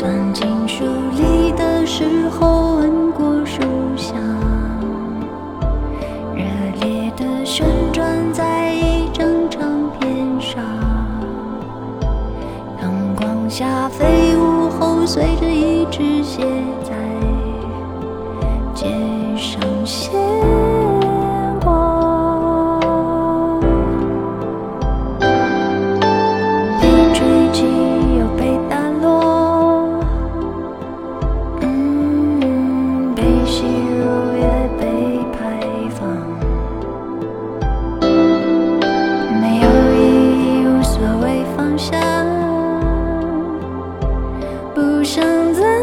钻进书里的时候，闻过书香，热烈的旋转在一张唱片上，阳光下飞舞后，随着一只写在街上写。巷子